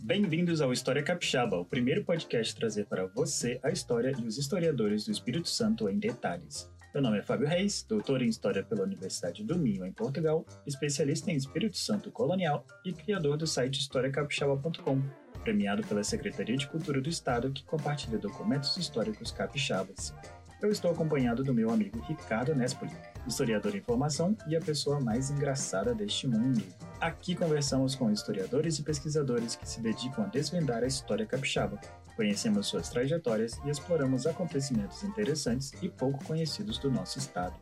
Bem-vindos ao História Capixaba, o primeiro podcast trazer para você a história e os historiadores do Espírito Santo em detalhes. Meu nome é Fábio Reis, doutor em História pela Universidade do Minho, em Portugal, especialista em Espírito Santo colonial e criador do site historiacapixaba.com, premiado pela Secretaria de Cultura do Estado, que compartilha documentos históricos capixabas. Eu estou acompanhado do meu amigo Ricardo Nespoli, historiador em formação e a pessoa mais engraçada deste mundo. Aqui conversamos com historiadores e pesquisadores que se dedicam a desvendar a história capixaba. Conhecemos suas trajetórias e exploramos acontecimentos interessantes e pouco conhecidos do nosso estado.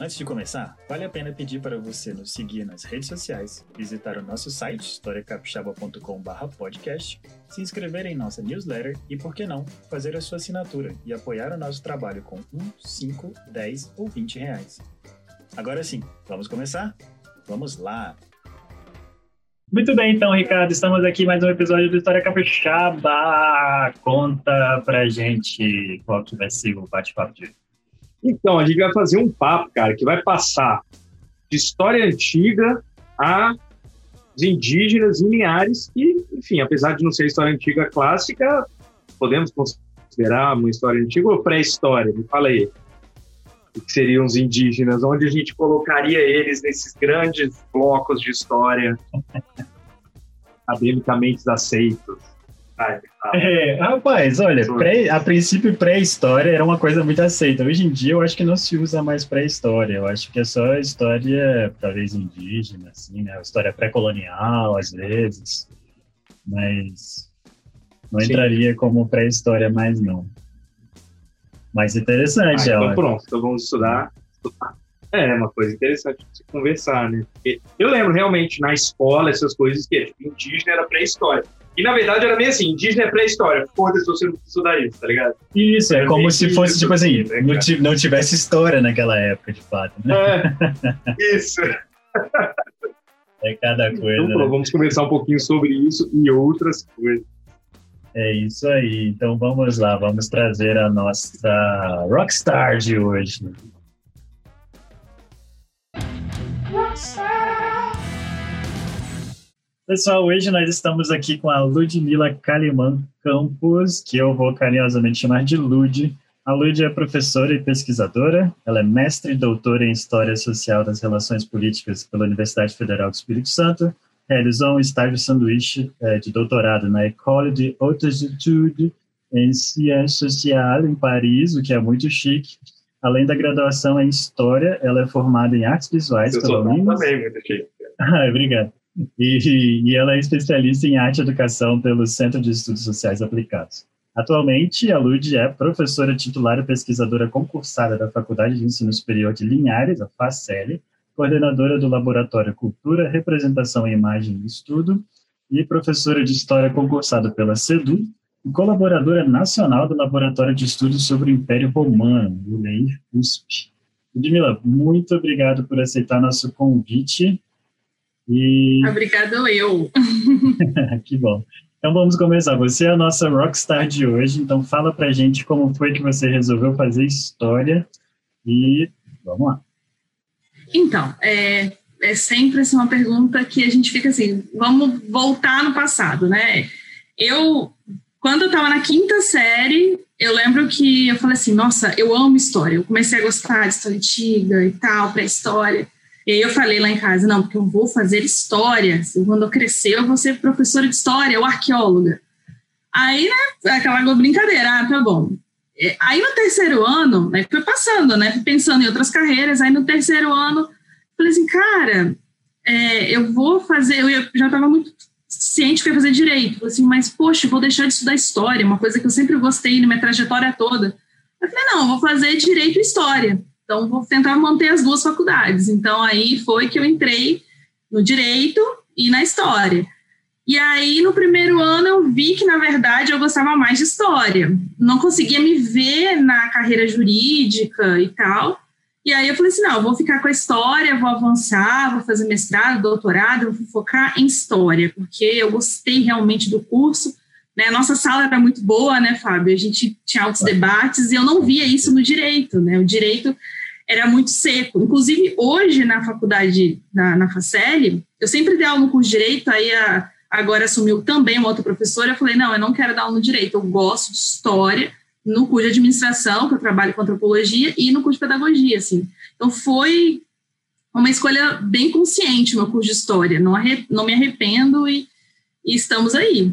Antes de começar, vale a pena pedir para você nos seguir nas redes sociais, visitar o nosso site historiacapixaba.com/podcast, se inscrever em nossa newsletter e, por que não, fazer a sua assinatura e apoiar o nosso trabalho com 1, 5, 10 ou 20 reais. Agora sim, vamos começar? Vamos lá! Muito bem, então, Ricardo, estamos aqui mais um episódio do História Capixaba. Conta pra gente qual que vai ser o bate-papo de hoje. Então, a gente vai fazer um papo, cara, que vai passar de história antiga a indígenas lineares e, enfim, apesar de não ser história antiga clássica, podemos considerar uma história antiga ou pré-história? Me fala aí. O que seriam os indígenas? Onde a gente colocaria eles nesses grandes blocos de história academicamente aceitos? É, rapaz, olha, pré, a princípio pré-história era uma coisa muito aceita. Hoje em dia eu acho que não se usa mais pré-história. Eu acho que é só história, talvez indígena, assim, né? História pré-colonial, às vezes. Mas não Sim. entraria como pré-história mais, não. Mas interessante, ah, Então pronto, então vamos estudar. É, uma coisa interessante de se conversar, né? Porque eu lembro realmente na escola essas coisas que tipo, indígena era pré-história. E na verdade era meio assim, indígena é pré-história. Foda-se, você não precisa estudar isso, tá ligado? Isso, é como se fosse, tipo assim, né, não, tivesse história naquela época, de fato. Né? É, isso. É cada então, coisa. Então, né? vamos conversar um pouquinho sobre isso e outras coisas. É isso aí. Então vamos lá, vamos trazer a nossa rockstar de hoje. Rockstar! Pessoal, hoje nós estamos aqui com a Ludmila Kaliman Campos, que eu vou carinhosamente chamar de Lud. A Lud é professora e pesquisadora, ela é mestre e doutora em História Social das Relações Políticas pela Universidade Federal do Espírito Santo, realizou um estágio sanduíche é, de doutorado na École de Hautes Études em Sciences Sociales, em Paris, o que é muito chique. Além da graduação em História, ela é formada em Artes Visuais eu pela Unimes. também, muito chique. Ah, obrigado. E, e ela é especialista em arte e educação pelo Centro de Estudos Sociais Aplicados. Atualmente, a Lud é professora titular e pesquisadora concursada da Faculdade de Ensino Superior de Linhares, a FACEL, coordenadora do Laboratório Cultura, Representação e Imagem e Estudo, e professora de História concursada pela CEDU, e colaboradora nacional do Laboratório de Estudos sobre o Império Romano, o LEI USP. Ludmila, muito obrigado por aceitar nosso convite e... Obrigado eu. que bom. Então vamos começar. Você é a nossa rockstar de hoje, então fala pra gente como foi que você resolveu fazer história e vamos lá. Então, é, é sempre assim, uma pergunta que a gente fica assim, vamos voltar no passado, né? Eu, quando eu estava na quinta série, eu lembro que eu falei assim, nossa, eu amo história. Eu comecei a gostar de história antiga e tal, pré-história. E aí eu falei lá em casa, não, porque eu vou fazer história. Quando eu crescer, eu vou ser professora de história ou arqueóloga. Aí, né, aquela brincadeira, ah, tá bom. Aí no terceiro ano, né, foi passando, né, pensando em outras carreiras, aí no terceiro ano, falei assim, cara, é, eu vou fazer, eu já estava muito ciente que ia fazer direito, falei assim, mas poxa, vou deixar de estudar história, uma coisa que eu sempre gostei na minha trajetória toda. Eu falei, não, vou fazer direito e história. Então, vou tentar manter as duas faculdades. Então, aí foi que eu entrei no direito e na história. E aí, no primeiro ano, eu vi que, na verdade, eu gostava mais de história. Não conseguia me ver na carreira jurídica e tal. E aí, eu falei assim: não, vou ficar com a história, vou avançar, vou fazer mestrado, doutorado, vou focar em história, porque eu gostei realmente do curso. Né? A nossa sala era muito boa, né, Fábio? A gente tinha altos debates e eu não via isso no direito, né? O direito era muito seco. Inclusive, hoje, na faculdade, na, na Facel, eu sempre dei aula no curso de Direito, aí a, agora assumiu também uma outra professora, eu falei, não, eu não quero dar aula no direito, eu gosto de história, no curso de administração, que eu trabalho com antropologia, e no curso de pedagogia, assim. Então, foi uma escolha bem consciente, meu curso de história, não, não me arrependo e, e estamos aí.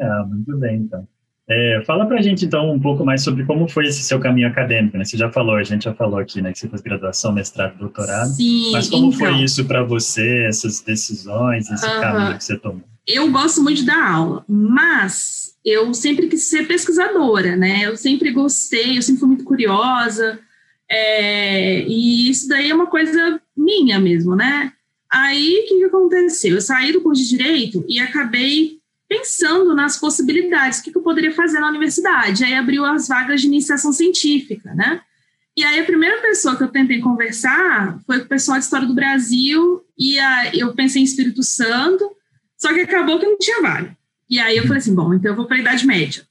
Ah, muito bem, então. É, fala pra gente, então, um pouco mais sobre como foi esse seu caminho acadêmico, né? Você já falou, a gente já falou aqui, né, que você fez graduação, mestrado, doutorado. Sim, Mas como então, foi isso para você, essas decisões, esse uh caminho que você tomou? Eu gosto muito dar aula, mas eu sempre quis ser pesquisadora, né? Eu sempre gostei, eu sempre fui muito curiosa, é, e isso daí é uma coisa minha mesmo, né? Aí, o que, que aconteceu? Eu saí do curso de Direito e acabei pensando nas possibilidades, o que, eu poderia fazer na universidade. Aí abriu as vagas de iniciação científica, né? E aí a primeira pessoa que eu tentei conversar foi com o pessoal de História do Brasil, e a, eu pensei em Espírito Santo, só que acabou que não tinha vaga. E aí eu falei assim, bom, então eu vou para a Idade Média.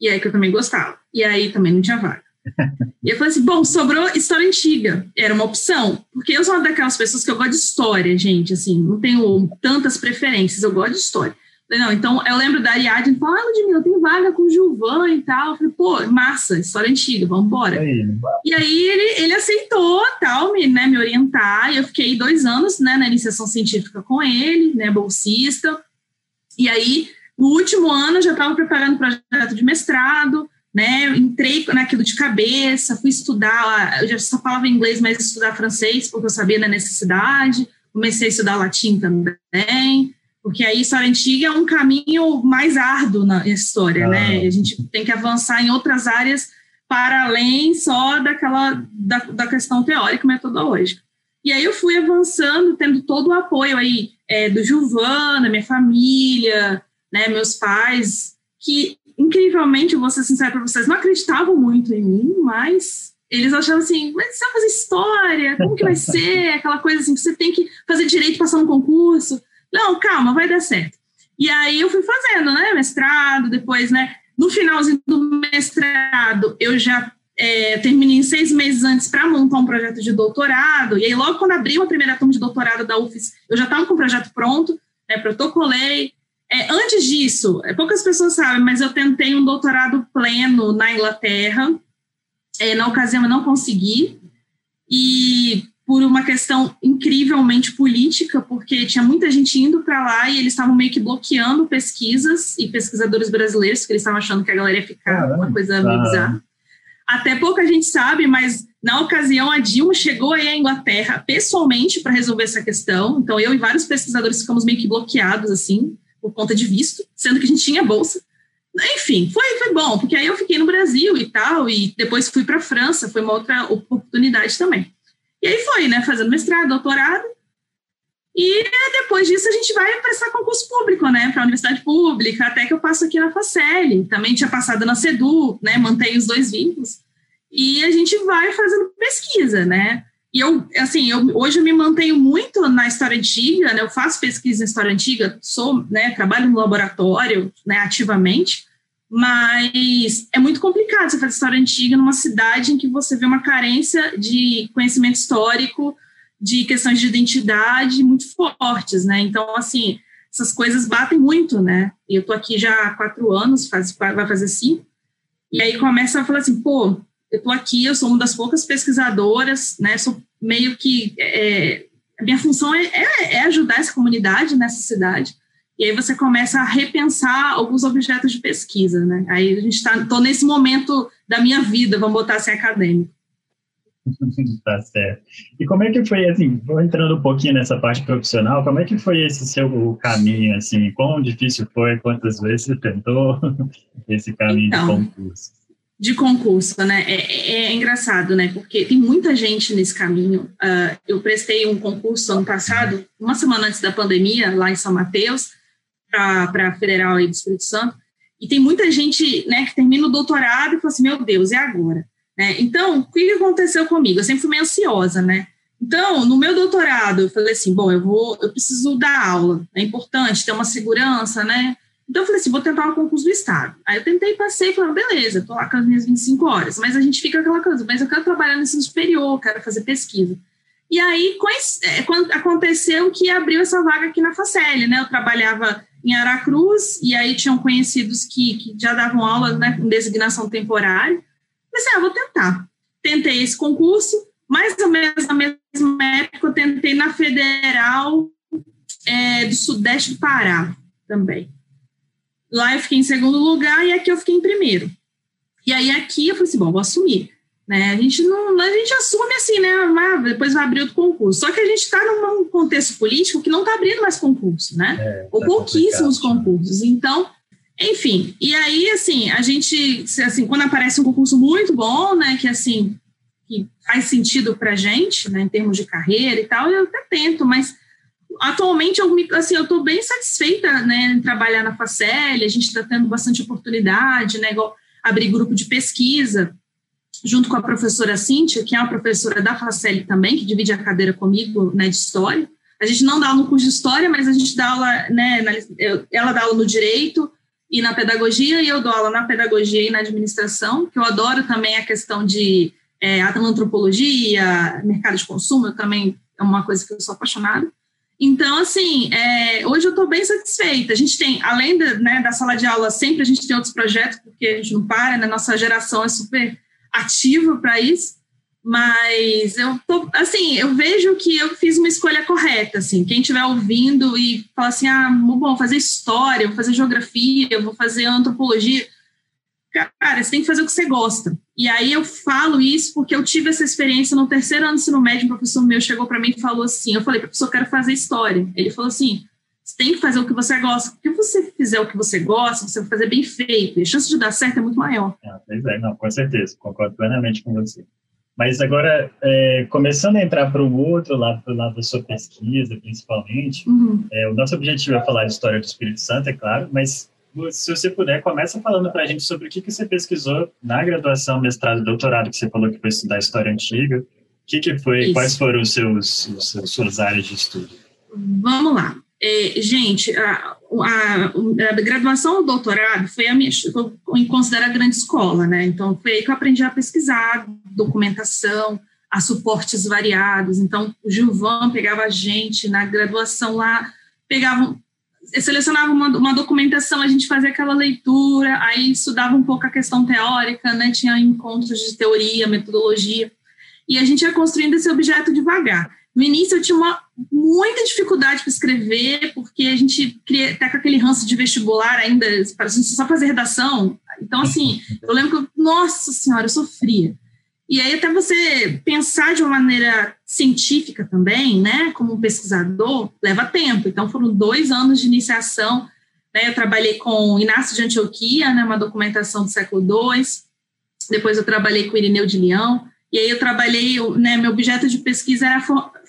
E aí que eu também gostava. E aí também não tinha vaga. E eu falei assim, bom, sobrou história antiga. Era uma opção. Porque eu sou uma daquelas pessoas que eu gosto de história, gente, assim, não tenho tantas preferências, eu gosto de história. Não, então eu lembro da Ariadne falando, ah, Ludmilla, tem vaga com o Gilvan e tal. Eu falei, pô, massa, história antiga, vamos embora. E aí ele, ele aceitou, tal, me, né, me orientar, e eu fiquei dois anos, né, na iniciação científica com ele, né, bolsista. E aí, no último ano, eu já estava preparando o projeto de mestrado, né, entrei naquilo de cabeça, fui estudar, eu já só falava inglês, mas estudar francês, porque eu sabia da necessidade, comecei a estudar latim também, porque a história antiga é um caminho mais árduo na história, ah. né? A gente tem que avançar em outras áreas para além só daquela da, da questão teórica e metodológica. E aí eu fui avançando, tendo todo o apoio aí é, do Giovana, minha família, né, meus pais, que incrivelmente, eu vou ser sincera para vocês, não acreditavam muito em mim, mas eles achavam assim, mas você vai fazer história, como que vai ser? Aquela coisa assim, você tem que fazer direito passando um concurso. Não, calma, vai dar certo. E aí eu fui fazendo, né, mestrado, depois, né, no finalzinho do mestrado, eu já é, terminei seis meses antes para montar um projeto de doutorado, e aí logo quando abriu a primeira turma de doutorado da UFES, eu já estava com o projeto pronto, né, protocolei. É, antes disso, é, poucas pessoas sabem, mas eu tentei um doutorado pleno na Inglaterra, é, na ocasião eu não consegui, e por uma questão incrivelmente política, porque tinha muita gente indo para lá e eles estavam meio que bloqueando pesquisas e pesquisadores brasileiros, porque eles estavam achando que a galera ia ficar Caramba, uma coisa meio bizarra. Até pouca gente sabe, mas na ocasião a Dilma chegou aí à Inglaterra pessoalmente para resolver essa questão. Então eu e vários pesquisadores ficamos meio que bloqueados assim, por conta de visto, sendo que a gente tinha bolsa. Enfim, foi, foi bom, porque aí eu fiquei no Brasil e tal, e depois fui para a França, foi uma outra oportunidade também. E aí foi, né, fazendo mestrado, doutorado. E depois disso a gente vai prestar concurso público, né, para a universidade pública, até que eu passo aqui na Facel. Também tinha passado na CEDU, né, mantenho os dois vínculos. E a gente vai fazendo pesquisa, né? E eu, assim, eu, hoje eu me mantenho muito na história antiga, né? Eu faço pesquisa em história antiga, sou, né, trabalho no laboratório, né, ativamente, mas é muito complicado você fazer história antiga numa cidade em que você vê uma carência de conhecimento histórico, de questões de identidade muito fortes, né? Então, assim, essas coisas batem muito, né? Eu tô aqui já há quatro anos, faz, vai fazer cinco, e aí começa a falar assim, pô, eu tô aqui, eu sou uma das poucas pesquisadoras, né? Sou meio que é, a minha função é, é, é ajudar essa comunidade nessa cidade. E aí você começa a repensar alguns objetos de pesquisa, né? Aí a gente está, tô nesse momento da minha vida, vamos botar assim, acadêmico. tá certo. E como é que foi, assim, vou entrando um pouquinho nessa parte profissional, como é que foi esse seu caminho, assim, quão difícil foi, quantas vezes você tentou esse caminho então, de concurso? De concurso, né, é, é, é, engraçado, né, porque tem muita gente nesse caminho, uh, eu prestei um concurso ano passado, uma semana antes da pandemia, lá em São Mateus, para a Federal e do Espírito Santo, e tem muita gente né, que termina o doutorado e fala assim, meu Deus, e agora? Né? Então, o que aconteceu comigo? Eu sempre fui meio ansiosa, né? Então, no meu doutorado, eu falei assim, bom, eu vou, eu preciso dar aula, é importante ter uma segurança, né? Então, eu falei assim, vou tentar um concurso do Estado. Aí eu tentei, passei, falei, beleza, estou lá com as minhas 25 horas, mas a gente fica aquela coisa, mas eu quero trabalhar no ensino superior, quero fazer pesquisa. E aí é, aconteceu que abriu essa vaga aqui na Facel, né? Eu trabalhava em Aracruz, e aí tinham conhecidos que, que já davam aula né, com designação temporária. Pensei, ah, vou tentar. Tentei esse concurso, mas na mesma, mesma época eu tentei na Federal é, do Sudeste do Pará também. Lá eu fiquei em segundo lugar e aqui eu fiquei em primeiro. E aí aqui eu falei assim, bom, vou assumir. Né? A gente não, a gente assume assim, né? depois vai abrir outro concurso. Só que a gente está num contexto político que não está abrindo mais concurso, né? É, Ou tá pouquíssimos concursos. Então, enfim. E aí, assim, a gente, assim, quando aparece um concurso muito bom, né? Que assim, que faz sentido para a gente, né? Em termos de carreira e tal, eu até tento, mas atualmente eu me, assim, eu estou bem satisfeita, né? Em trabalhar na Facel, a gente está tendo bastante oportunidade, né? Igual abrir grupo de pesquisa junto com a professora Cíntia, que é uma professora da Facel também, que divide a cadeira comigo né, de História. A gente não dá aula no curso de História, mas a gente dá aula, né, na, eu, ela dá aula no Direito e na Pedagogia, e eu dou aula na Pedagogia e na Administração, que eu adoro também a questão de é, antropologia, mercado de consumo, eu também é uma coisa que eu sou apaixonada. Então, assim, é, hoje eu estou bem satisfeita. A gente tem, além da, né, da sala de aula, sempre a gente tem outros projetos, porque a gente não para, né? Nossa geração é super ativa para isso, mas eu tô, assim, eu vejo que eu fiz uma escolha correta, assim, quem estiver ouvindo e fala assim, ah, bom, fazer história, vou fazer geografia, vou fazer antropologia, cara, você tem que fazer o que você gosta. E aí eu falo isso porque eu tive essa experiência no terceiro ano do ensino médio, um professor meu chegou para mim e falou assim, eu falei, professor, eu quero fazer história. Ele falou assim, você tem que fazer o que você gosta. Porque se você fizer o que você gosta, você vai fazer bem feito. E a chance de dar certo é muito maior. Ah, pois é, não, com certeza. Concordo plenamente com você. Mas agora, é, começando a entrar para o outro lado, para o lado da sua pesquisa, principalmente, uhum. é, o nosso objetivo é falar de história do Espírito Santo, é claro, mas se você puder, começa falando para a gente sobre o que, que você pesquisou na graduação, mestrado, doutorado, que você falou que foi estudar história antiga. O que, que foi, Isso. quais foram os seus, os, suas áreas de estudo? Vamos lá. É, gente, a, a, a, graduação ou doutorado foi a minha, em considera grande escola, né? Então, foi aí que eu aprendi a pesquisar, documentação, a suportes variados. Então, o Gilvan pegava a gente na graduação lá, pegava, selecionava uma, uma documentação, a gente fazia aquela leitura, aí estudava um pouco a questão teórica, né? Tinha encontros de teoria, metodologia, e a gente ia construindo esse objeto devagar. No início eu tinha uma, muita dificuldade para escrever, porque a gente cria, tá com aquele ranço de vestibular ainda, para a gente só fazer redação. Então, assim, eu lembro que, eu, nossa senhora, eu sofria. E aí, até você pensar de uma maneira científica também, né, como um pesquisador, leva tempo. Então, foram dois anos de iniciação. Né, eu trabalhei com Inácio de Antioquia, né, uma documentação do século II. Depois, eu trabalhei com Irineu de Leão. E aí, eu trabalhei, né, meu objeto de pesquisa era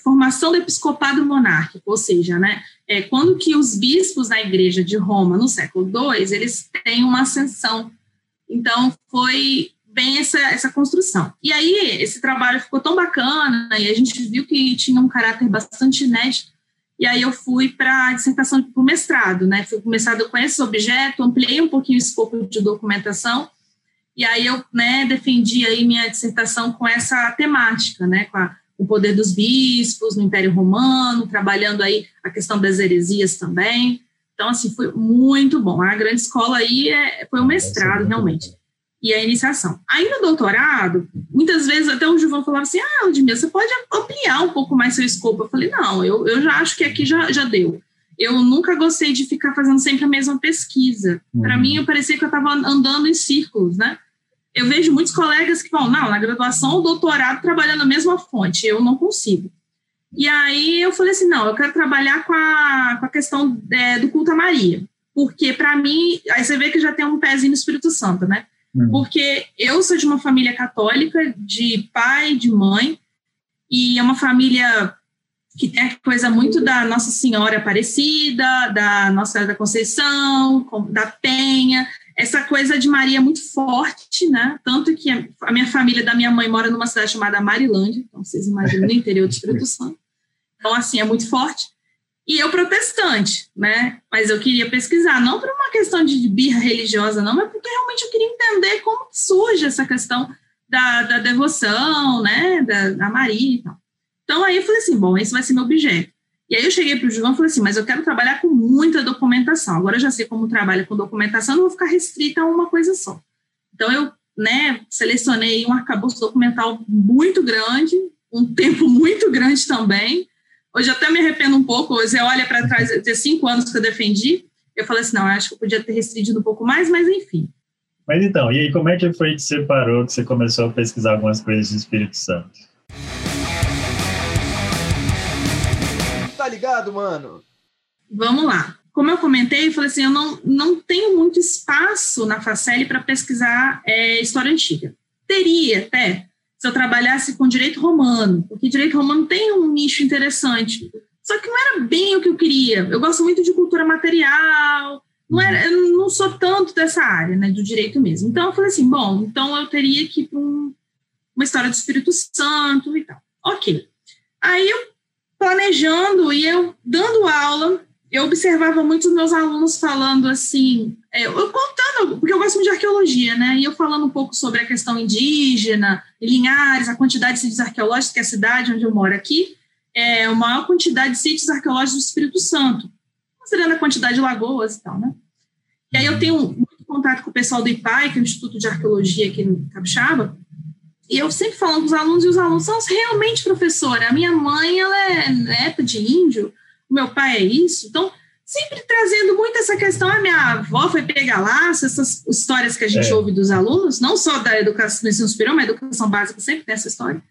formação do episcopado monárquico, ou seja, né, é, quando que os bispos na igreja de Roma, no século II, eles têm uma ascensão. Então, foi bem essa, essa construção. E aí, esse trabalho ficou tão bacana, e a gente viu que tinha um caráter bastante inédito, e aí eu fui para a dissertação, para o mestrado, né, fui começado com esse objeto, ampliei um pouquinho o escopo de documentação, e aí eu, né, defendi aí minha dissertação com essa temática, né, com a o poder dos bispos no Império Romano, trabalhando aí a questão das heresias também. Então, assim, foi muito bom. A grande escola aí é, foi o mestrado, realmente, e a iniciação. Aí no doutorado, muitas vezes até o Gilvão falava assim, ah, Ludmila, você pode ampliar um pouco mais seu escopo. Eu falei, não, eu, eu já acho que aqui já, já deu. Eu nunca gostei de ficar fazendo sempre a mesma pesquisa. Uhum. Para mim, eu parecia que eu estava andando em círculos, né? Eu vejo muitos colegas que falam, não, na graduação ou doutorado trabalhando a mesma fonte, eu não consigo. E aí eu falei assim, não, eu quero trabalhar com a, com a questão é, do culto a Maria, porque para mim, aí você vê que já tem um pezinho no Espírito Santo, né? Uhum. Porque eu sou de uma família católica, de pai, de mãe, e é uma família que tem a coisa muito da Nossa Senhora Aparecida, da Nossa Senhora da Conceição, da Penha, essa coisa de Maria é muito forte, né? Tanto que a minha família da minha mãe mora numa cidade chamada Marilândia, então vocês imaginam no interior do Espírito Santo. Então, assim, é muito forte. E eu protestante, né? Mas eu queria pesquisar, não por uma questão de birra religiosa, não, mas porque realmente eu queria entender como surge essa questão da, da devoção, né? Da, da Maria e tal. Então aí eu falei assim, bom, esse vai ser meu objeto. E aí eu cheguei para o João e falei assim, mas eu quero trabalhar com muita documentação. Agora eu já sei como trabalha com documentação, não vou ficar restrita a uma coisa só. Então eu, né, selecionei um arcabouço documental muito grande, um tempo muito grande também. Hoje até me arrependo um pouco, hoje olha para trás, de cinco anos que eu defendi, eu falei assim, não, acho que eu podia ter restringido um pouco mais, mas enfim. Mas então, e aí como é que foi que você parou, que você começou a pesquisar algumas coisas do Espírito Santo? Ligado, mano? Vamos lá. Como eu comentei, eu falei assim, eu não, não tenho muito espaço na Facel para pesquisar é, história antiga. Teria até, se eu trabalhasse com direito romano, porque direito romano tem um nicho interessante. Só que não era bem o que eu queria. Eu gosto muito de cultura material, não era, eu não sou tanto dessa área, né, do direito mesmo. Então eu falei assim, bom, então eu teria que ir para um, uma história do Espírito Santo e tal. Ok. Aí eu planejando e eu dando aula, eu observava muitos meus alunos falando assim, é, eu contando, porque eu gosto muito de arqueologia, né? E eu falando um pouco sobre a questão indígena, Linhares, a quantidade de sítios arqueológicos, que é a cidade onde eu moro aqui, é a maior quantidade de sítios arqueológicos do Espírito Santo, considerando a quantidade de lagoas e tal, né? E aí eu tenho muito contato com o pessoal do IPAI, que é o Instituto de Arqueologia aqui no Capixaba, e eu sempre falo com os alunos, e os alunos são realmente professora. A minha mãe, ela é neta de índio, o meu pai é isso. Então, sempre trazendo muito essa questão. A minha avó foi pegar laço, essas histórias que a gente é. ouve dos alunos, não só da educação do ensino superior, mas da educação básica sempre tem essa história.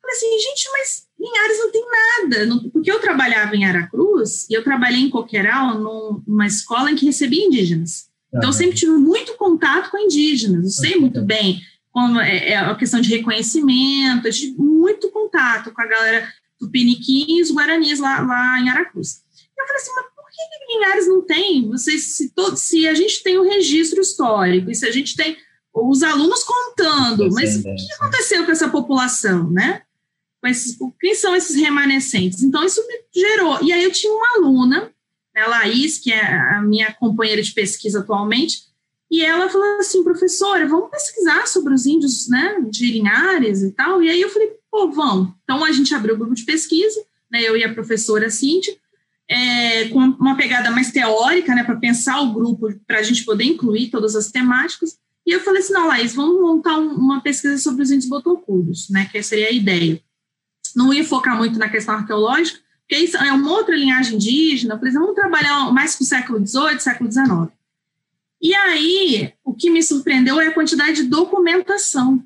falei assim, gente, mas Linhares não tem nada. Porque eu trabalhava em Aracruz e eu trabalhei em Coqueiral, numa escola em que recebia indígenas. Então, eu sempre tive muito contato com indígenas, eu sei muito bem como é, é a questão de reconhecimento, de muito contato com a galera do Piniquim e os Guaranis lá, lá em Aracruz. Eu falei assim, mas por que, Linhares não tem? Vocês, se, todo, se a gente tem o um registro histórico, e se a gente tem os alunos contando, mas o que aconteceu com essa população, né? Com esses, quem são esses remanescentes? Então, isso me gerou. E aí eu tinha uma aluna, a Laís, que é a minha companheira de pesquisa atualmente, e ela falou assim, professora, vamos pesquisar sobre os índios, né, de Linhares e tal. E aí eu falei, pô, vamos. Então a gente abriu o grupo de pesquisa, né, eu e a professora Cintia, é, com uma pegada mais teórica, né, para pensar o grupo, para a gente poder incluir todas as temáticas. E eu falei assim, não, Laís, vamos montar um, uma pesquisa sobre os índios botocudos, né, que seria a ideia. Não ia focar muito na questão arqueológica, porque isso é uma outra linhagem indígena. Eu falei, vamos trabalhar mais com o século XVIII, século XIX. E aí, o que me surpreendeu é a quantidade de documentação,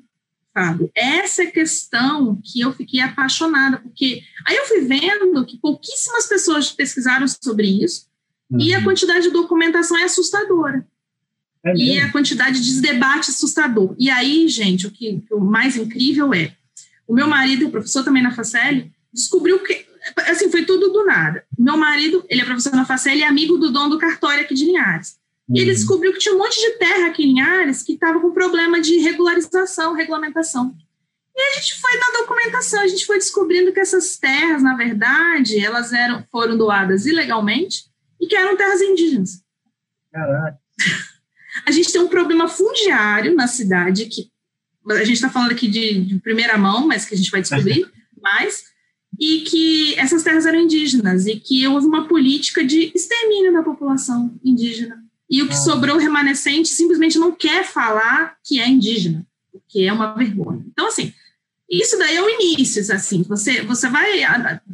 Fábio. Essa é questão que eu fiquei apaixonada, porque aí eu fui vendo que pouquíssimas pessoas pesquisaram sobre isso, uhum. e a uhum. quantidade de documentação é assustadora. É e a quantidade de debate assustador. E aí, gente, o que o mais incrível é, o meu marido, professor também na Facel, descobriu que, assim, foi tudo do nada. Meu marido, ele é professor na Facel e é amigo do dono do cartório aqui de Linhares. E ele uhum. descobriu que tinha um monte de terra aqui em Ares que estava com problema de regularização, regulamentação. E a gente foi na documentação, a gente foi descobrindo que essas terras, na verdade, elas eram, foram doadas ilegalmente e que eram terras indígenas. Caraca. A gente tem um problema fundiário na cidade, que a gente está falando aqui de, de, primeira mão, mas que a gente vai descobrir mais, e que essas terras eram indígenas e que houve uma política de extermínio da população indígena e o que sobrou remanescente simplesmente não quer falar que é indígena, o que é uma vergonha. Então, assim, isso daí é o início, assim, você, você vai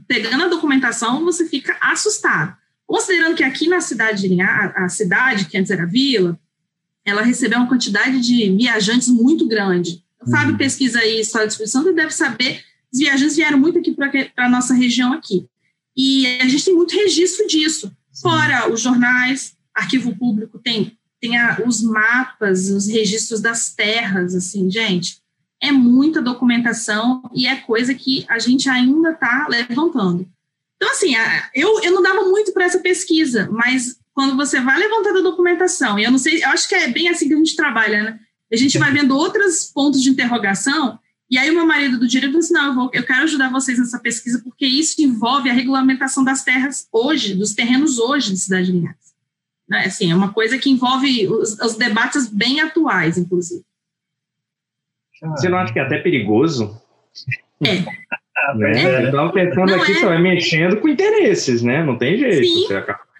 pegando a documentação, você fica assustado. Considerando que aqui na cidade de Linhares, a cidade, que antes era vila, ela recebeu uma quantidade de viajantes muito grande. O Fábio uhum. pesquisa aí história de Espírito Santo e deve saber, os viajantes vieram muito aqui para a nossa região aqui. E a gente tem muito registro disso. Fora os jornais, arquivo público tem, tem a, os mapas, os registros das terras, assim, gente, é muita documentação e é coisa que a gente ainda está levantando. Então, assim, eu, eu não dava muito para essa pesquisa, mas quando você vai levantando a documentação, e eu não sei, eu acho que é bem assim que a gente trabalha, né? A gente vai vendo outros pontos de interrogação, e aí o meu marido do direito falou assim, não, eu, vou, eu quero ajudar vocês nessa pesquisa, porque isso envolve a regulamentação das terras hoje, dos terrenos hoje de Cidade de Linhares. Né? Assim, é uma coisa que envolve os, os debates bem atuais, inclusive. Você não acha que é até perigoso? É. Ah, é. Pensando não aqui, é. você vai mexendo com interesses, né? Não tem jeito. Sim.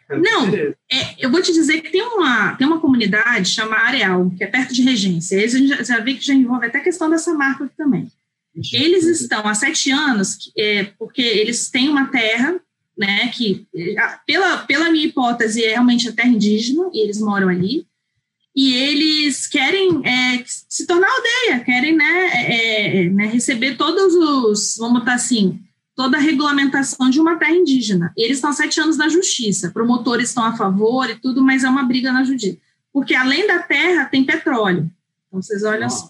Não, é, eu vou te dizer que tem uma, tem uma comunidade chamada Areal, que é perto de Regência. Eles já, já vi que já envolve até a questão dessa marca aqui também. Eles estão há sete anos, é, porque eles têm uma terra, né, que, pela, pela minha hipótese, é realmente a terra indígena, e eles moram ali, e eles querem é, se tornar aldeia, querem né, é, é, né, receber todos os, vamos botar assim, toda a regulamentação de uma terra indígena. Eles estão sete anos na justiça, promotores estão a favor e tudo, mas é uma briga na justiça. Porque além da terra, tem petróleo. Então, vocês olham, assim,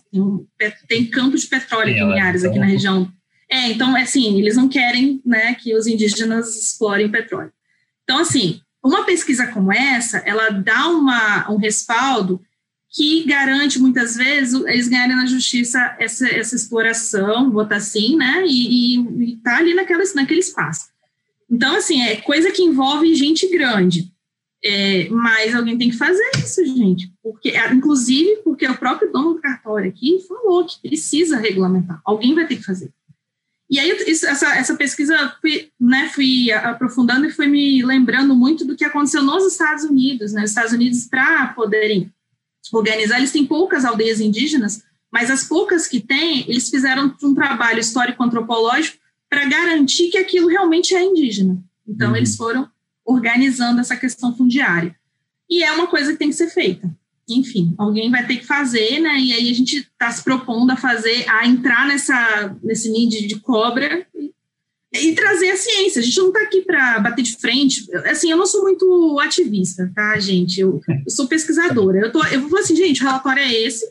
tem, tem campo de petróleo aqui em áreas, aqui na região. É, então, assim, eles não querem né, que os indígenas explorem petróleo. Então, assim, uma pesquisa como essa, ela dá uma, um respaldo que garante, muitas vezes, eles ganharem na justiça essa, essa exploração, botar assim, né, e, está ali naquela, naquele espaço. Então, assim, é coisa que envolve gente grande. É, mas alguém tem que fazer isso, gente. Porque, é, inclusive, porque o próprio dono do cartório aqui falou que precisa regulamentar. Alguém vai ter que fazer. E aí, isso, essa, essa pesquisa, fui, né, fui aprofundando e foi me lembrando muito do que aconteceu nos Estados Unidos. Né? Os Estados Unidos, para poderem organizar, eles têm poucas aldeias indígenas, mas as poucas que têm, eles fizeram um trabalho histórico-antropológico para garantir que aquilo realmente é indígena. Então, uhum. eles foram organizando essa questão fundiária. E é uma coisa que tem que ser feita. Enfim, alguém vai ter que fazer, né? E aí a gente está se propondo a fazer, a entrar nessa, nesse ninho de, cobra e, e, trazer a ciência. A gente não está aqui para bater de frente. Assim, eu não sou muito ativista, tá, gente? Eu, eu sou pesquisadora. Eu, tô, eu vou falar assim, gente, o relatório é esse.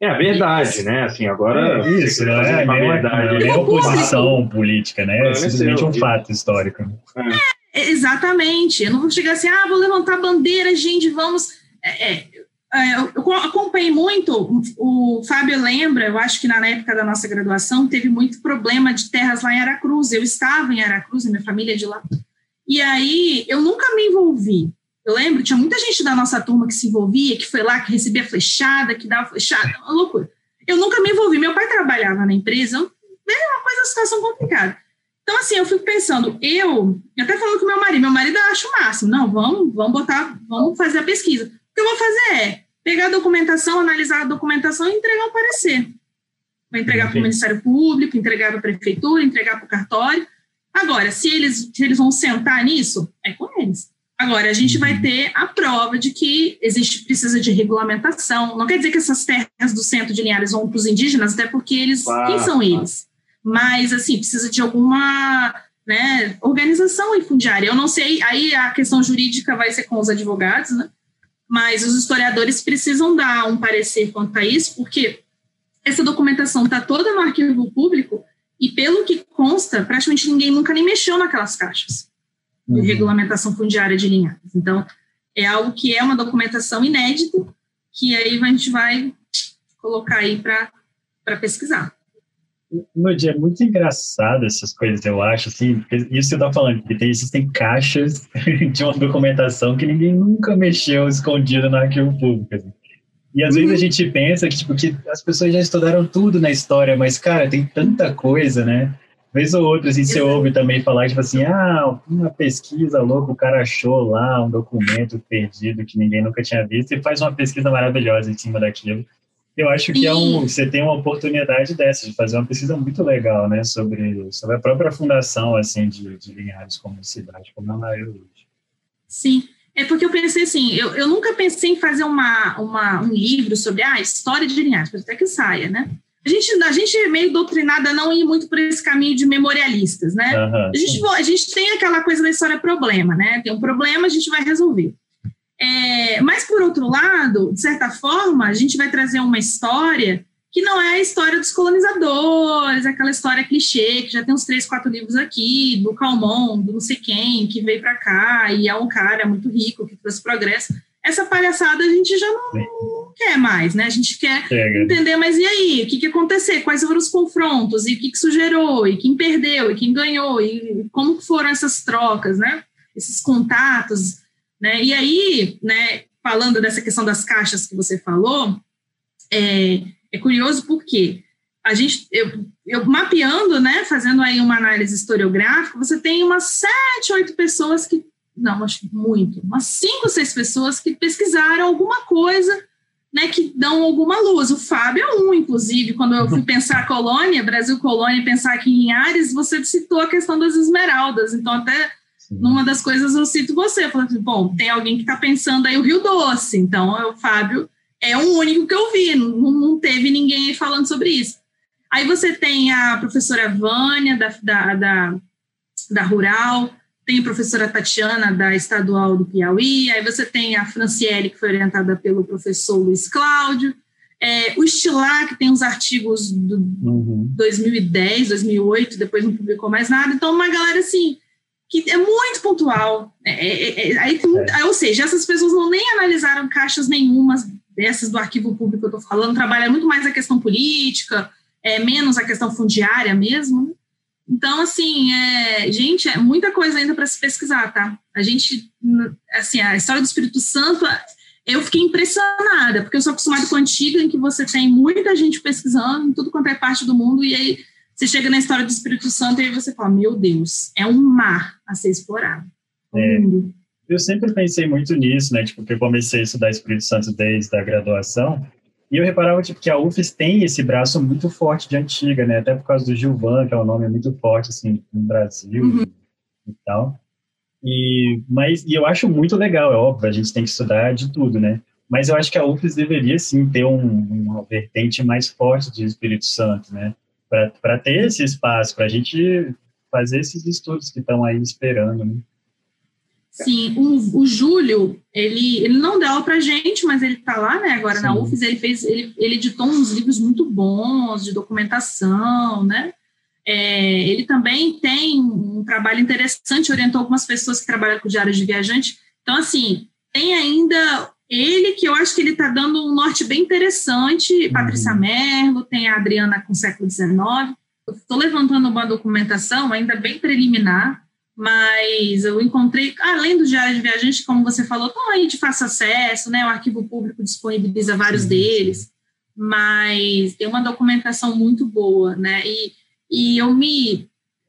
É a verdade, né? Assim, agora. É isso, não é, a verdade. Não é oposição política, né? É simplesmente um fato histórico. É. É, exatamente. Eu não vou chegar assim, ah, vou levantar bandeira, gente, vamos. É, é, é eu acompanhei muito, o Fábio lembra, eu acho que na época da nossa graduação teve muito problema de terras lá em Aracruz. Eu estava em Aracruz, minha família é de lá. E aí eu nunca me envolvi. Eu lembro, tinha muita gente da nossa turma que se envolvia, que foi lá, que recebia flechada, que dava flechada, uma loucura. Eu nunca me envolvi. Meu pai trabalhava na empresa, é uma coisa, uma situação complicada. Então, assim, eu fico pensando, eu, eu até falando com meu marido, meu marido acha o máximo, não, vamos, vamos botar, vamos fazer a pesquisa. O que eu vou fazer é pegar a documentação, analisar a documentação e entregar o parecer. Vou entregar para o Ministério Público, entregar para a Prefeitura, entregar para o cartório. Agora, se eles, se eles vão sentar nisso, é com eles. Agora, a gente vai uhum. ter a prova de que existe, precisa de regulamentação. Não quer dizer que essas terras do centro de Linhares vão para os indígenas, até porque eles, quem são eles? mas assim precisa de alguma né, organização e fundiária. Eu não sei, aí a questão jurídica vai ser com os advogados, né? Mas os historiadores precisam dar um parecer quanto a isso, porque essa documentação está toda no arquivo público e pelo que consta, praticamente ninguém nunca nem mexeu naquelas caixas de uhum. regulamentação fundiária de linhares. Então, é algo que é uma documentação inédita que aí a gente vai colocar aí para pesquisar no dia é muito engraçado essas coisas, eu acho, assim, isso que eu tava falando, que tem, existem caixas de uma documentação que ninguém nunca mexeu escondida no arquivo público. Assim. E às vezes a gente pensa que, tipo, que as pessoas já estudaram tudo na história, mas, cara, tem tanta coisa, né? Vez ou outra, assim, você ouve também falar, tipo assim, ah, uma pesquisa louca, o cara achou lá um documento perdido que ninguém nunca tinha visto e faz uma pesquisa maravilhosa em cima daquilo. Eu acho que é um, você tem uma oportunidade dessa, de fazer uma pesquisa muito legal, né, sobre, sobre a própria fundação, assim, de, de Linhares como cidade, como ela é hoje. Sim, é porque eu pensei assim, eu, eu nunca pensei em fazer uma, uma, um livro sobre a ah, história de Linhares, até que saia, né? A gente, a gente é meio doutrinada a não ir muito por esse caminho de memorialistas, né? Uhum, a, gente, a gente tem aquela coisa da história problema, né? Tem um problema, a gente vai resolver. É, mas, por outro lado, de certa forma, a gente vai trazer uma história que não é a história dos colonizadores, aquela história clichê, que já tem uns três, quatro livros aqui, do Calmon, do não sei quem, que veio para cá e é um cara muito rico, que trouxe progresso. Essa palhaçada a gente já não, não quer mais, né? A gente quer Chega. entender, mas e aí? O que, que aconteceu? Quais foram os confrontos? E o que, que isso gerou? E quem perdeu? E quem ganhou? E como foram essas trocas, né? Esses contatos né? E aí, né, falando dessa questão das caixas que você falou, é, é curioso porque a gente, eu, eu mapeando, né, fazendo aí uma análise historiográfica, você tem umas sete, oito pessoas que, não, acho muito, umas cinco, seis pessoas que pesquisaram alguma coisa, né, que dão alguma luz. O Fábio é um, inclusive, quando eu fui pensar a colônia, Brasil colônia, pensar aqui em Ares, você citou a questão das esmeraldas, então até Sim. numa das coisas eu cito você, falando assim, bom, tem alguém que está pensando aí o Rio Doce, então o Fábio é o único que eu vi, não, não teve ninguém falando sobre isso. Aí você tem a professora Vânia, da, da, da, da Rural, tem a professora Tatiana, da Estadual do Piauí, aí você tem a Franciele, que foi orientada pelo professor Luiz Cláudio, é, o Estilar, que tem uns artigos do uhum. 2010, 2008, depois não publicou mais nada, então uma galera assim, que é muito pontual, é, é, é aí, é. ou seja, essas pessoas não nem analisaram caixas nenhumas dessas do arquivo público que eu estou falando, trabalha muito mais a questão política, é, menos a questão fundiária mesmo. Né? Então, assim, é, gente, é muita coisa ainda para se pesquisar, tá? A gente, assim, a história do Espírito Santo, eu fiquei impressionada, porque eu sou acostumada com a antiga, em que você tem muita gente pesquisando em tudo quanto é parte do mundo, e aí você chega na história do Espírito Santo e você fala, meu Deus, é um mar a ser explorado. É, eu sempre pensei muito nisso, né? Tipo, que eu comecei a estudar Espírito Santo desde a graduação, e eu reparava tipo, que a UFES tem esse braço muito forte de antiga, né? Até por causa do Gilvan, que é um nome muito forte assim no Brasil uhum. e tal. E mas e eu acho muito legal, é óbvio, a gente tem que estudar de tudo, né? Mas eu acho que a UFES deveria sim ter um, uma vertente mais forte de Espírito Santo, né? Para ter esse espaço, para a gente fazer esses estudos que estão aí esperando, né? Sim, o, o Júlio, ele, ele não deu aula pra gente, mas ele tá lá, né, agora Sim. na UFES, ele fez, ele, ele editou uns livros muito bons de documentação, né, é, ele também tem um trabalho interessante, orientou algumas pessoas que trabalham com diários de viajante, então, assim, tem ainda ele, que eu acho que ele está dando um norte bem interessante, uhum. Patrícia Merlo, tem a Adriana com século XIX, estou levantando uma documentação ainda bem preliminar, mas eu encontrei, além do diário de viajante, como você falou, estão aí de fácil acesso, né? O arquivo público disponibiliza vários deles, mas tem uma documentação muito boa, né? E, e eu me,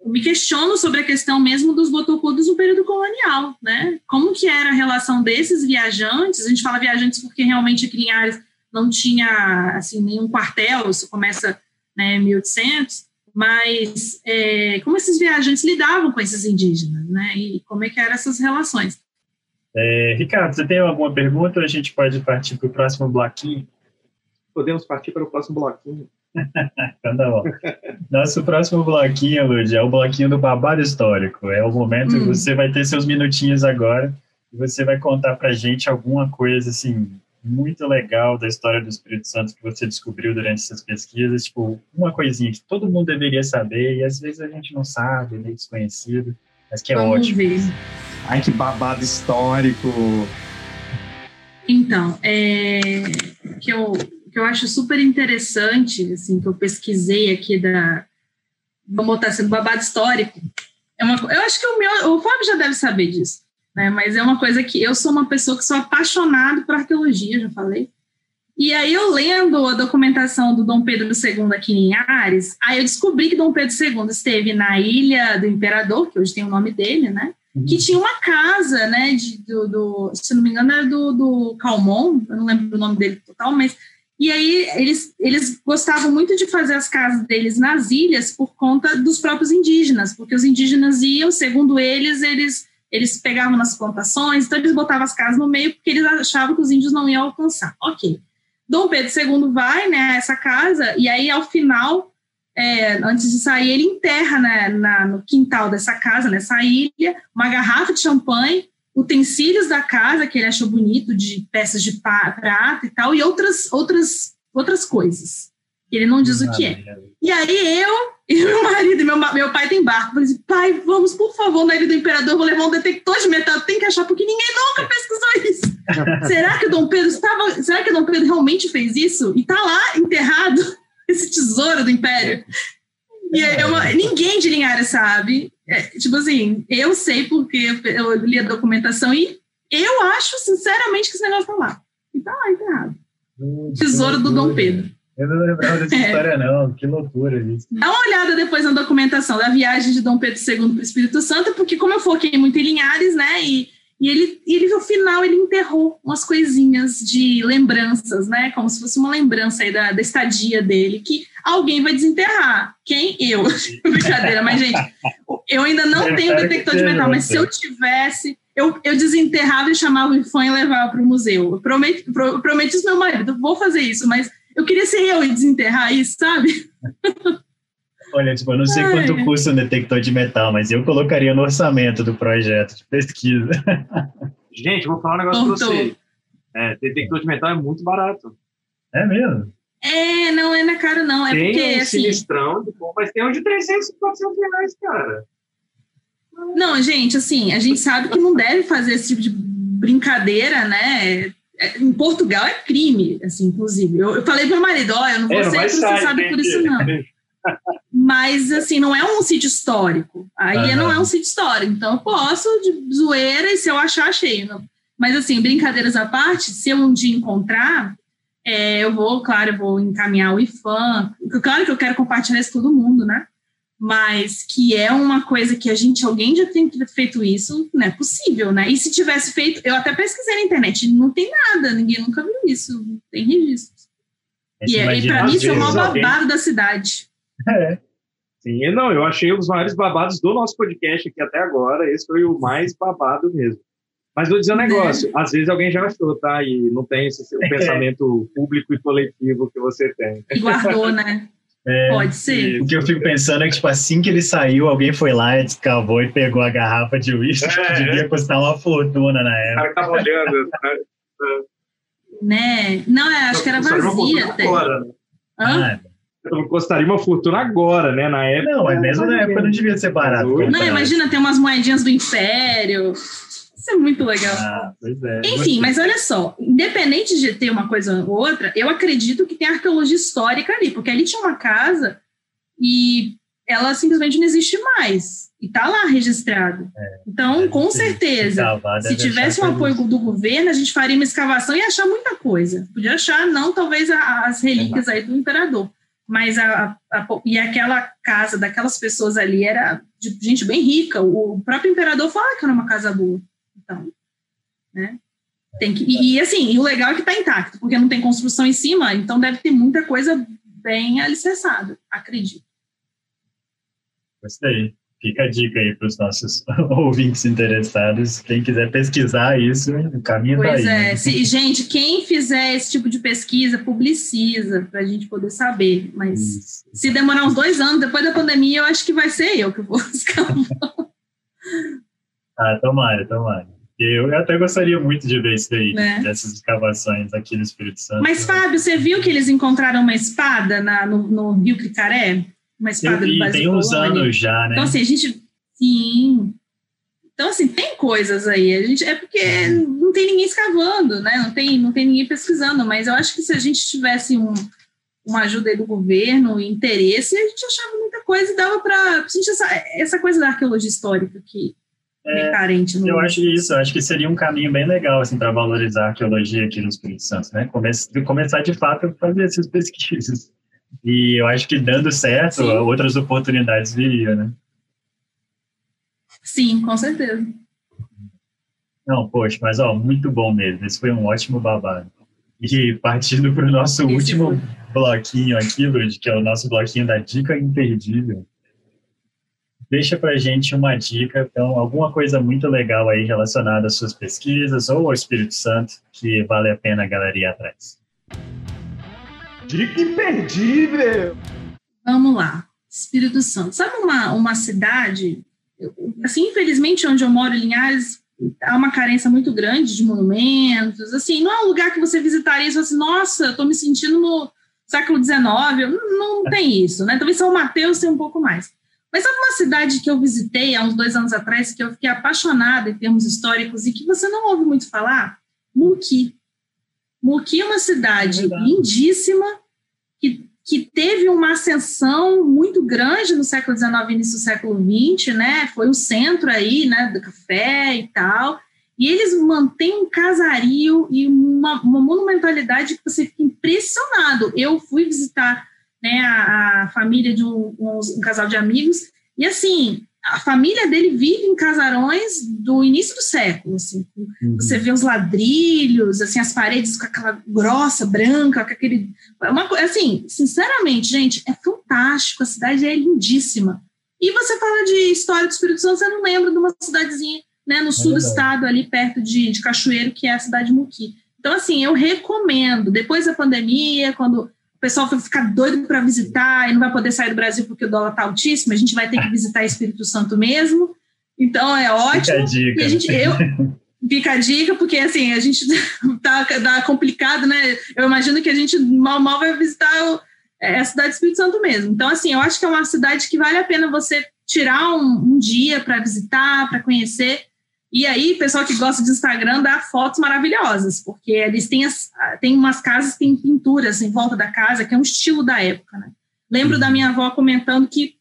me questiono sobre a questão mesmo dos botocudos no período colonial, né? Como que era a relação desses viajantes? A gente fala viajantes porque realmente aqui em Ares não tinha assim nenhum quartel, isso começa né, em 1800, mas é, como esses viajantes lidavam com esses indígenas, né? E como é que eram essas relações? É, Ricardo, você tem alguma pergunta? A gente pode partir para o próximo bloquinho. Podemos partir para o próximo bloquinho. então tá bom. Nosso próximo bloquinho, Lud, é o bloquinho do babado histórico. É o momento hum. que você vai ter seus minutinhos agora e você vai contar para gente alguma coisa assim muito legal da história do Espírito Santo que você descobriu durante essas pesquisas, tipo, uma coisinha que todo mundo deveria saber e às vezes a gente não sabe, é meio desconhecido, mas que é Vamos ótimo. Ver. Ai, que babado histórico! Então, é, que, eu, que eu acho super interessante, assim, que eu pesquisei aqui da, vamos botar assim, babado histórico, é uma, eu acho que o meu, o Fábio já deve saber disso, né? Mas é uma coisa que eu sou uma pessoa que sou apaixonada por arqueologia, já falei. E aí eu lendo a documentação do Dom Pedro II aqui em Ares, aí eu descobri que Dom Pedro II esteve na Ilha do Imperador, que hoje tem o nome dele, né? Uhum. Que tinha uma casa, né? De, do, do, se não me engano, era do, do Calmon, eu não lembro o nome dele total, mas e aí eles, eles gostavam muito de fazer as casas deles nas ilhas por conta dos próprios indígenas, porque os indígenas iam, segundo eles, eles eles pegavam nas plantações, então eles botavam as casas no meio porque eles achavam que os índios não iam alcançar. Ok. Dom Pedro II vai né, a essa casa e aí, ao final, é, antes de sair, ele enterra né, na, no quintal dessa casa, nessa ilha, uma garrafa de champanhe, utensílios da casa, que ele achou bonito, de peças de prata e tal, e outras, outras, outras coisas. Ele não diz o que é. E aí eu e meu marido e meu, meu pai tem barco. Falei assim, pai, vamos, por favor, na Ilha do Imperador, vou levar um detector de metal, tem que achar, porque ninguém nunca pesquisou isso. será que Dom Pedro estava. Será que Dom Pedro realmente fez isso? E está lá enterrado esse tesouro do Império. E é uma, ninguém de Linhares sabe. É, tipo assim, eu sei porque eu li a documentação e eu acho, sinceramente, que esse negócio está lá. E está lá enterrado. Tesouro do Dom Pedro. Eu não lembrava dessa é. história, não. Que loucura isso. Dá uma olhada depois na documentação da viagem de Dom Pedro II para o Espírito Santo, porque como eu foquei muito em Linhares, né? E, e ele, ele, no final, ele enterrou umas coisinhas de lembranças, né? Como se fosse uma lembrança aí da, da estadia dele, que alguém vai desenterrar. Quem? Eu. Brincadeira, mas, gente, eu ainda não tenho detector de metal, mas se eu tivesse, eu, eu desenterrava e chamava o IFAM e levava para o museu. Eu prometi, pro, prometi isso meu marido, vou fazer isso, mas eu queria ser eu e desenterrar isso, sabe? Olha, tipo, eu não sei Ai. quanto custa um detector de metal, mas eu colocaria no orçamento do projeto de pesquisa. Gente, vou falar um negócio Contou. pra você. É, detector de metal é muito barato. É mesmo? É, não é na cara, não. É tem porque, um assim... sinistrão, mas tem um de 300, 400 reais, cara. Não, gente, assim, a gente sabe que não deve fazer esse tipo de brincadeira, né? É, em Portugal é crime, assim, inclusive. Eu, eu falei para o meu marido, ó, oh, eu não vou é, ser processado por isso, não. Mas, assim, não é um sítio histórico. Aí uhum. não é um sítio histórico. Então, eu posso, de zoeira, e se eu achar, achei. Mas, assim, brincadeiras à parte, se eu um dia encontrar, é, eu vou, claro, eu vou encaminhar o IFAM. Claro que eu quero compartilhar isso com todo mundo, né? mas que é uma coisa que a gente, alguém já tem feito isso, não é possível, né? E se tivesse feito, eu até pesquisei na internet, não tem nada, ninguém nunca viu isso, não tem registro. E, e para mim isso é o maior babado alguém... da cidade. É. Sim, não, eu achei os maiores babados do nosso podcast aqui até agora, esse foi o mais babado mesmo. Mas vou dizer um né? negócio, é. às vezes alguém já achou, tá? E não tem esse é. pensamento público e coletivo que você tem. E guardou, né? É, Pode ser. O que eu fico pensando é que, tipo, assim que ele saiu, alguém foi lá e descavou e pegou a garrafa de uísque, é, que devia é. custar uma fortuna na época. O cara tava olhando. Né? né? Não, é, acho que era vazia até. Agora, né? Hã? Ah, custaria uma fortuna agora, né? Na época. Não, mas mesmo na época não devia ser barato. Não, imagina ter umas moedinhas do Império. Isso é muito legal. Ah, é, Enfim, mas olha só, independente de ter uma coisa ou outra, eu acredito que tem arqueologia histórica ali, porque ali tinha uma casa e ela simplesmente não existe mais. E está lá registrado. É, então, com certeza, se tivesse um apoio do governo, a gente faria uma escavação e achar muita coisa. Podia achar, não talvez as relíquias aí do imperador, mas a, a, e aquela casa daquelas pessoas ali era de gente bem rica. O próprio imperador fala que era uma casa boa. Então, né? Tem que, e, e assim, e o legal é que está intacto, porque não tem construção em cima, então deve ter muita coisa bem alicerçada, acredito. Gostei. Fica a dica aí para os nossos ouvintes interessados. Quem quiser pesquisar isso, o caminho aí. Pois é. Né? Se, gente, quem fizer esse tipo de pesquisa, publiciza para a gente poder saber. Mas isso. se demorar uns dois anos, depois da pandemia, eu acho que vai ser eu que vou escavar. ah, tomara, tomara. Eu até gostaria muito de ver isso daí, né? dessas escavações aqui no Espírito Santo. Mas, Fábio, você viu que eles encontraram uma espada na, no, no Rio Cricaré? Uma espada vi, do Tem uns anos já, né? Então, assim, a gente. Sim. Então, assim, tem coisas aí. A gente, é porque não tem ninguém escavando, né? Não tem, não tem ninguém pesquisando, mas eu acho que se a gente tivesse um, uma ajuda aí do governo, interesse, a gente achava muita coisa e dava para. Essa, essa coisa da arqueologia histórica que é, carente. No... Eu acho isso, eu acho que seria um caminho bem legal assim, para valorizar a arqueologia aqui no Espírito Santo, né? Come começar de fato a fazer essas pesquisas. E eu acho que dando certo, Sim. outras oportunidades viriam, né? Sim, com certeza. Não, poxa, mas ó, muito bom mesmo. Esse foi um ótimo babado. E partindo para o nosso Esse último foi. bloquinho aqui, Lud, que é o nosso bloquinho da dica imperdível deixa para gente uma dica, então, alguma coisa muito legal aí relacionada às suas pesquisas ou ao Espírito Santo que vale a pena a galera ir atrás. Dica imperdível! Vamos lá, Espírito Santo. Sabe uma, uma cidade, assim, infelizmente, onde eu moro, em Linhares, há uma carência muito grande de monumentos, assim, não é um lugar que você visitaria e fala assim, nossa, estou me sentindo no século XIX, não, não tem isso, né? Talvez São Mateus tenha um pouco mais. Mas sabe uma cidade que eu visitei há uns dois anos atrás, que eu fiquei apaixonada em termos históricos e que você não ouve muito falar? Mulqui. Mulqui é uma cidade é lindíssima, que, que teve uma ascensão muito grande no século XIX e início do século XX, né? Foi o centro aí, né, do café e tal. E eles mantêm um casario e uma uma, uma monumentalidade que você fica impressionado. Eu fui visitar né, a, a família de um, um, um, casal de amigos, e assim, a família dele vive em casarões do início do século, assim. Uhum. Você vê os ladrilhos, assim, as paredes com aquela grossa, branca, com aquele... Uma, assim, sinceramente, gente, é fantástico, a cidade é lindíssima. E você fala de história do Espírito Santo, você não lembra de uma cidadezinha né, no é sul do estado, ali perto de, de Cachoeiro, que é a cidade de Muqui. Então, assim, eu recomendo, depois da pandemia, quando o pessoal for ficar doido para visitar e não vai poder sair do Brasil porque o dólar está altíssimo, a gente vai ter que visitar Espírito Santo mesmo. Então, é ótimo. Fica a dica. E a gente, eu, fica a dica, porque, assim, a gente tá, tá complicado, né? Eu imagino que a gente mal, mal vai visitar o, é a cidade do Espírito Santo mesmo. Então, assim, eu acho que é uma cidade que vale a pena você tirar um, um dia para visitar, para conhecer. E aí, pessoal que gosta de Instagram dá fotos maravilhosas, porque eles têm, as, têm umas casas que têm pinturas em volta da casa, que é um estilo da época, né? Lembro da minha avó comentando que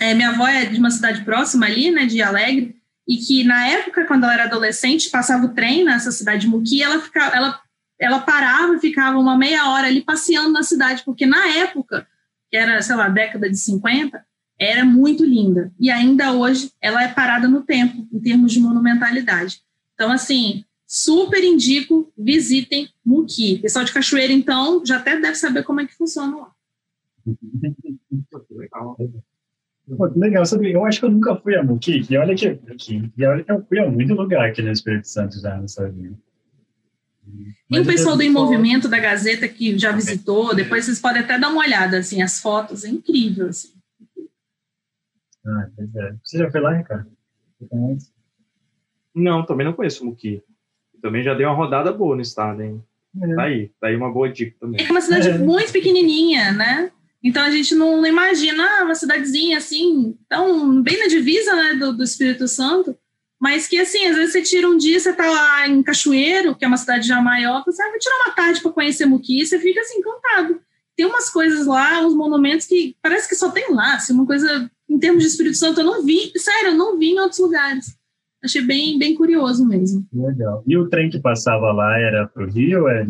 é, minha avó é de uma cidade próxima ali, né, de Alegre, e que na época, quando ela era adolescente, passava o trem nessa cidade de Muqui, ela, ficava, ela ela parava e ficava uma meia hora ali passeando na cidade, porque na época, que era, sei lá, década de 50, era muito linda. E ainda hoje ela é parada no tempo, em termos de monumentalidade. Então, assim, super indico, visitem Muki. Pessoal de Cachoeira, então, já até deve saber como é que funciona lá. legal. Pô, legal, sabe? Eu acho que eu nunca fui a Muki, e olha que, e olha que eu fui a muito lugar aqui no Espírito Santo já nessa vida. Tem o pessoal do Em Movimento da Gazeta que já visitou, depois vocês podem até dar uma olhada, assim, as fotos, é incrível, assim. Ah, pois é. Você já foi lá, Ricardo? Não, também não conheço o Muqui. Também já dei uma rodada boa no estado, hein? É. Tá aí, tá aí uma boa dica também. É uma cidade é. muito pequenininha, né? Então a gente não imagina ah, uma cidadezinha assim, tão bem na divisa né, do, do Espírito Santo, mas que, assim, às vezes você tira um dia, você tá lá em Cachoeiro, que é uma cidade já maior, você vai tirar uma tarde para conhecer Muqui, você fica, assim, encantado. Tem umas coisas lá, uns monumentos que parece que só tem lá, assim, uma coisa, em termos de Espírito Santo, eu não vi, sério, eu não vi em outros lugares. Achei bem, bem curioso mesmo. Legal. E o trem que passava lá era para o Rio? Ou era...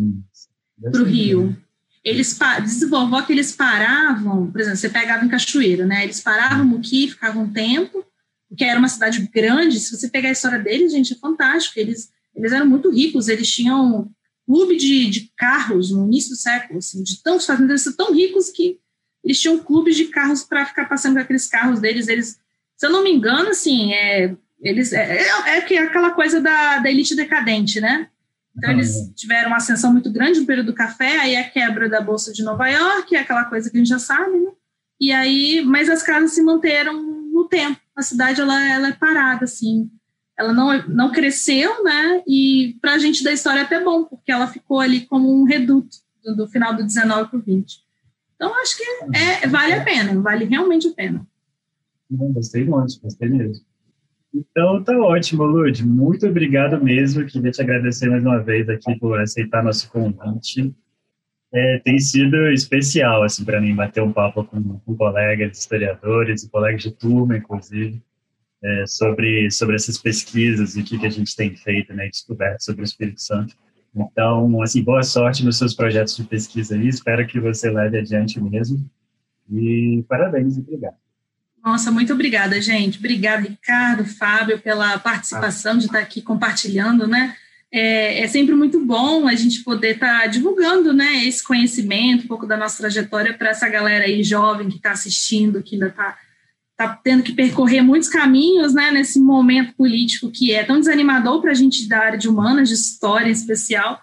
Para o Rio. Eles, diz vovó que eles paravam, por exemplo, você pegava em Cachoeiro, né? Eles paravam no Muqui, ficavam um tempo, porque era uma cidade grande. Se você pegar a história deles, gente, é fantástico. Eles, eles eram muito ricos, eles tinham clube de, de carros no início do século, assim, de tantos fazendeiros tão ricos que eles tinham clubes de carros para ficar passando com aqueles carros deles. Eles, se eu não me engano, assim, é, eles é, é, é que é aquela coisa da, da elite decadente, né? Então, eles tiveram uma ascensão muito grande no período do café, aí a quebra da Bolsa de Nova York, é aquela coisa que a gente já sabe, né? E aí, mas as casas se manteram no tempo a cidade ela, ela é parada, assim. Ela não, não cresceu, né? E para a gente da história é até bom, porque ela ficou ali como um reduto do, do final do 19 para o 20. Então, acho que é, vale a pena, vale realmente a pena. Gostei muito, gostei mesmo. Então, tá ótimo, Lud. Muito obrigado mesmo. Queria te agradecer mais uma vez aqui por aceitar nosso convite. É, tem sido especial, assim, para mim, bater um papo com, com colegas historiadores colegas de turma, inclusive, é, sobre, sobre essas pesquisas e o que, que a gente tem feito, né, descoberto sobre o Espírito Santo. Então, assim, boa sorte nos seus projetos de pesquisa aí, espero que você leve adiante mesmo. E parabéns e obrigado. Nossa, muito obrigada, gente. Obrigada, Ricardo, Fábio, pela participação, de estar aqui compartilhando, né? é, é, sempre muito bom a gente poder estar divulgando né, esse conhecimento, um pouco da nossa trajetória para essa galera aí jovem que está assistindo, que ainda está tá tendo que percorrer muitos caminhos né, nesse momento político que é tão desanimador para a gente da área de humanas, de história em especial,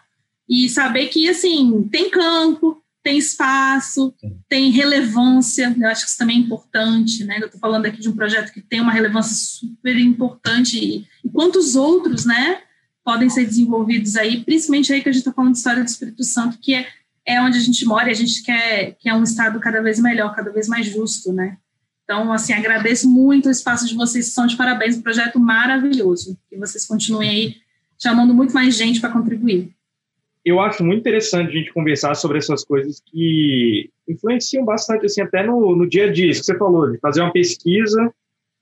e saber que assim tem campo, tem espaço, tem relevância, eu acho que isso também é importante, né? Eu estou falando aqui de um projeto que tem uma relevância super importante, e, quantos outros, né? podem ser desenvolvidos aí, principalmente aí que a gente está falando de história do Espírito Santo, que é, é onde a gente mora e a gente quer que é um estado cada vez melhor, cada vez mais justo, né? Então, assim, agradeço muito o espaço de vocês, são de parabéns, um projeto maravilhoso, que vocês continuem aí chamando muito mais gente para contribuir. Eu acho muito interessante a gente conversar sobre essas coisas que influenciam bastante, assim, até no, no dia a dia, isso que você falou, de fazer uma pesquisa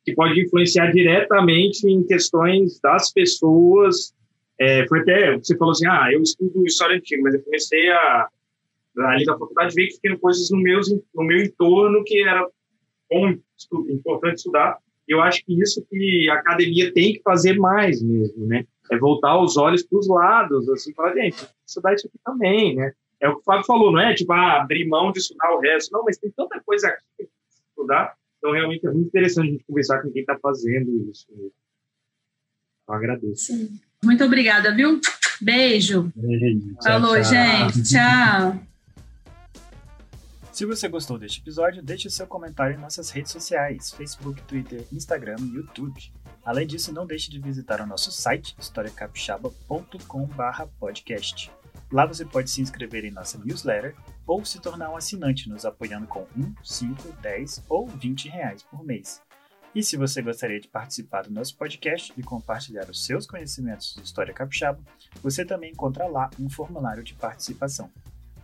que pode influenciar diretamente em questões das pessoas é, foi até, você falou assim, ah, eu estudo história antiga, mas eu comecei a, ali da faculdade, ver que tinha coisas no meu, no meu entorno que era bom, importante estudar, eu acho que isso que a academia tem que fazer mais mesmo, né? É voltar os olhos para os lados, assim, falar, gente, estudar isso aqui também, né? É o que o Fábio falou, não é tipo, ah, abrir mão de estudar o resto. Não, mas tem tanta coisa aqui que estudar. Então, realmente, é muito interessante a gente conversar com quem está fazendo isso. Eu agradeço. Sim. Muito obrigada, viu? Beijo. Beijo. Falou, tchau, gente. Tchau. Se você gostou deste episódio, deixe seu comentário em nossas redes sociais, Facebook, Twitter, Instagram e YouTube. Além disso, não deixe de visitar o nosso site, historiacapixaba.com/podcast. Lá você pode se inscrever em nossa newsletter ou se tornar um assinante nos apoiando com 1, 5, 10 ou 20 reais por mês. E se você gostaria de participar do nosso podcast e compartilhar os seus conhecimentos de história capixaba, você também encontra lá um formulário de participação.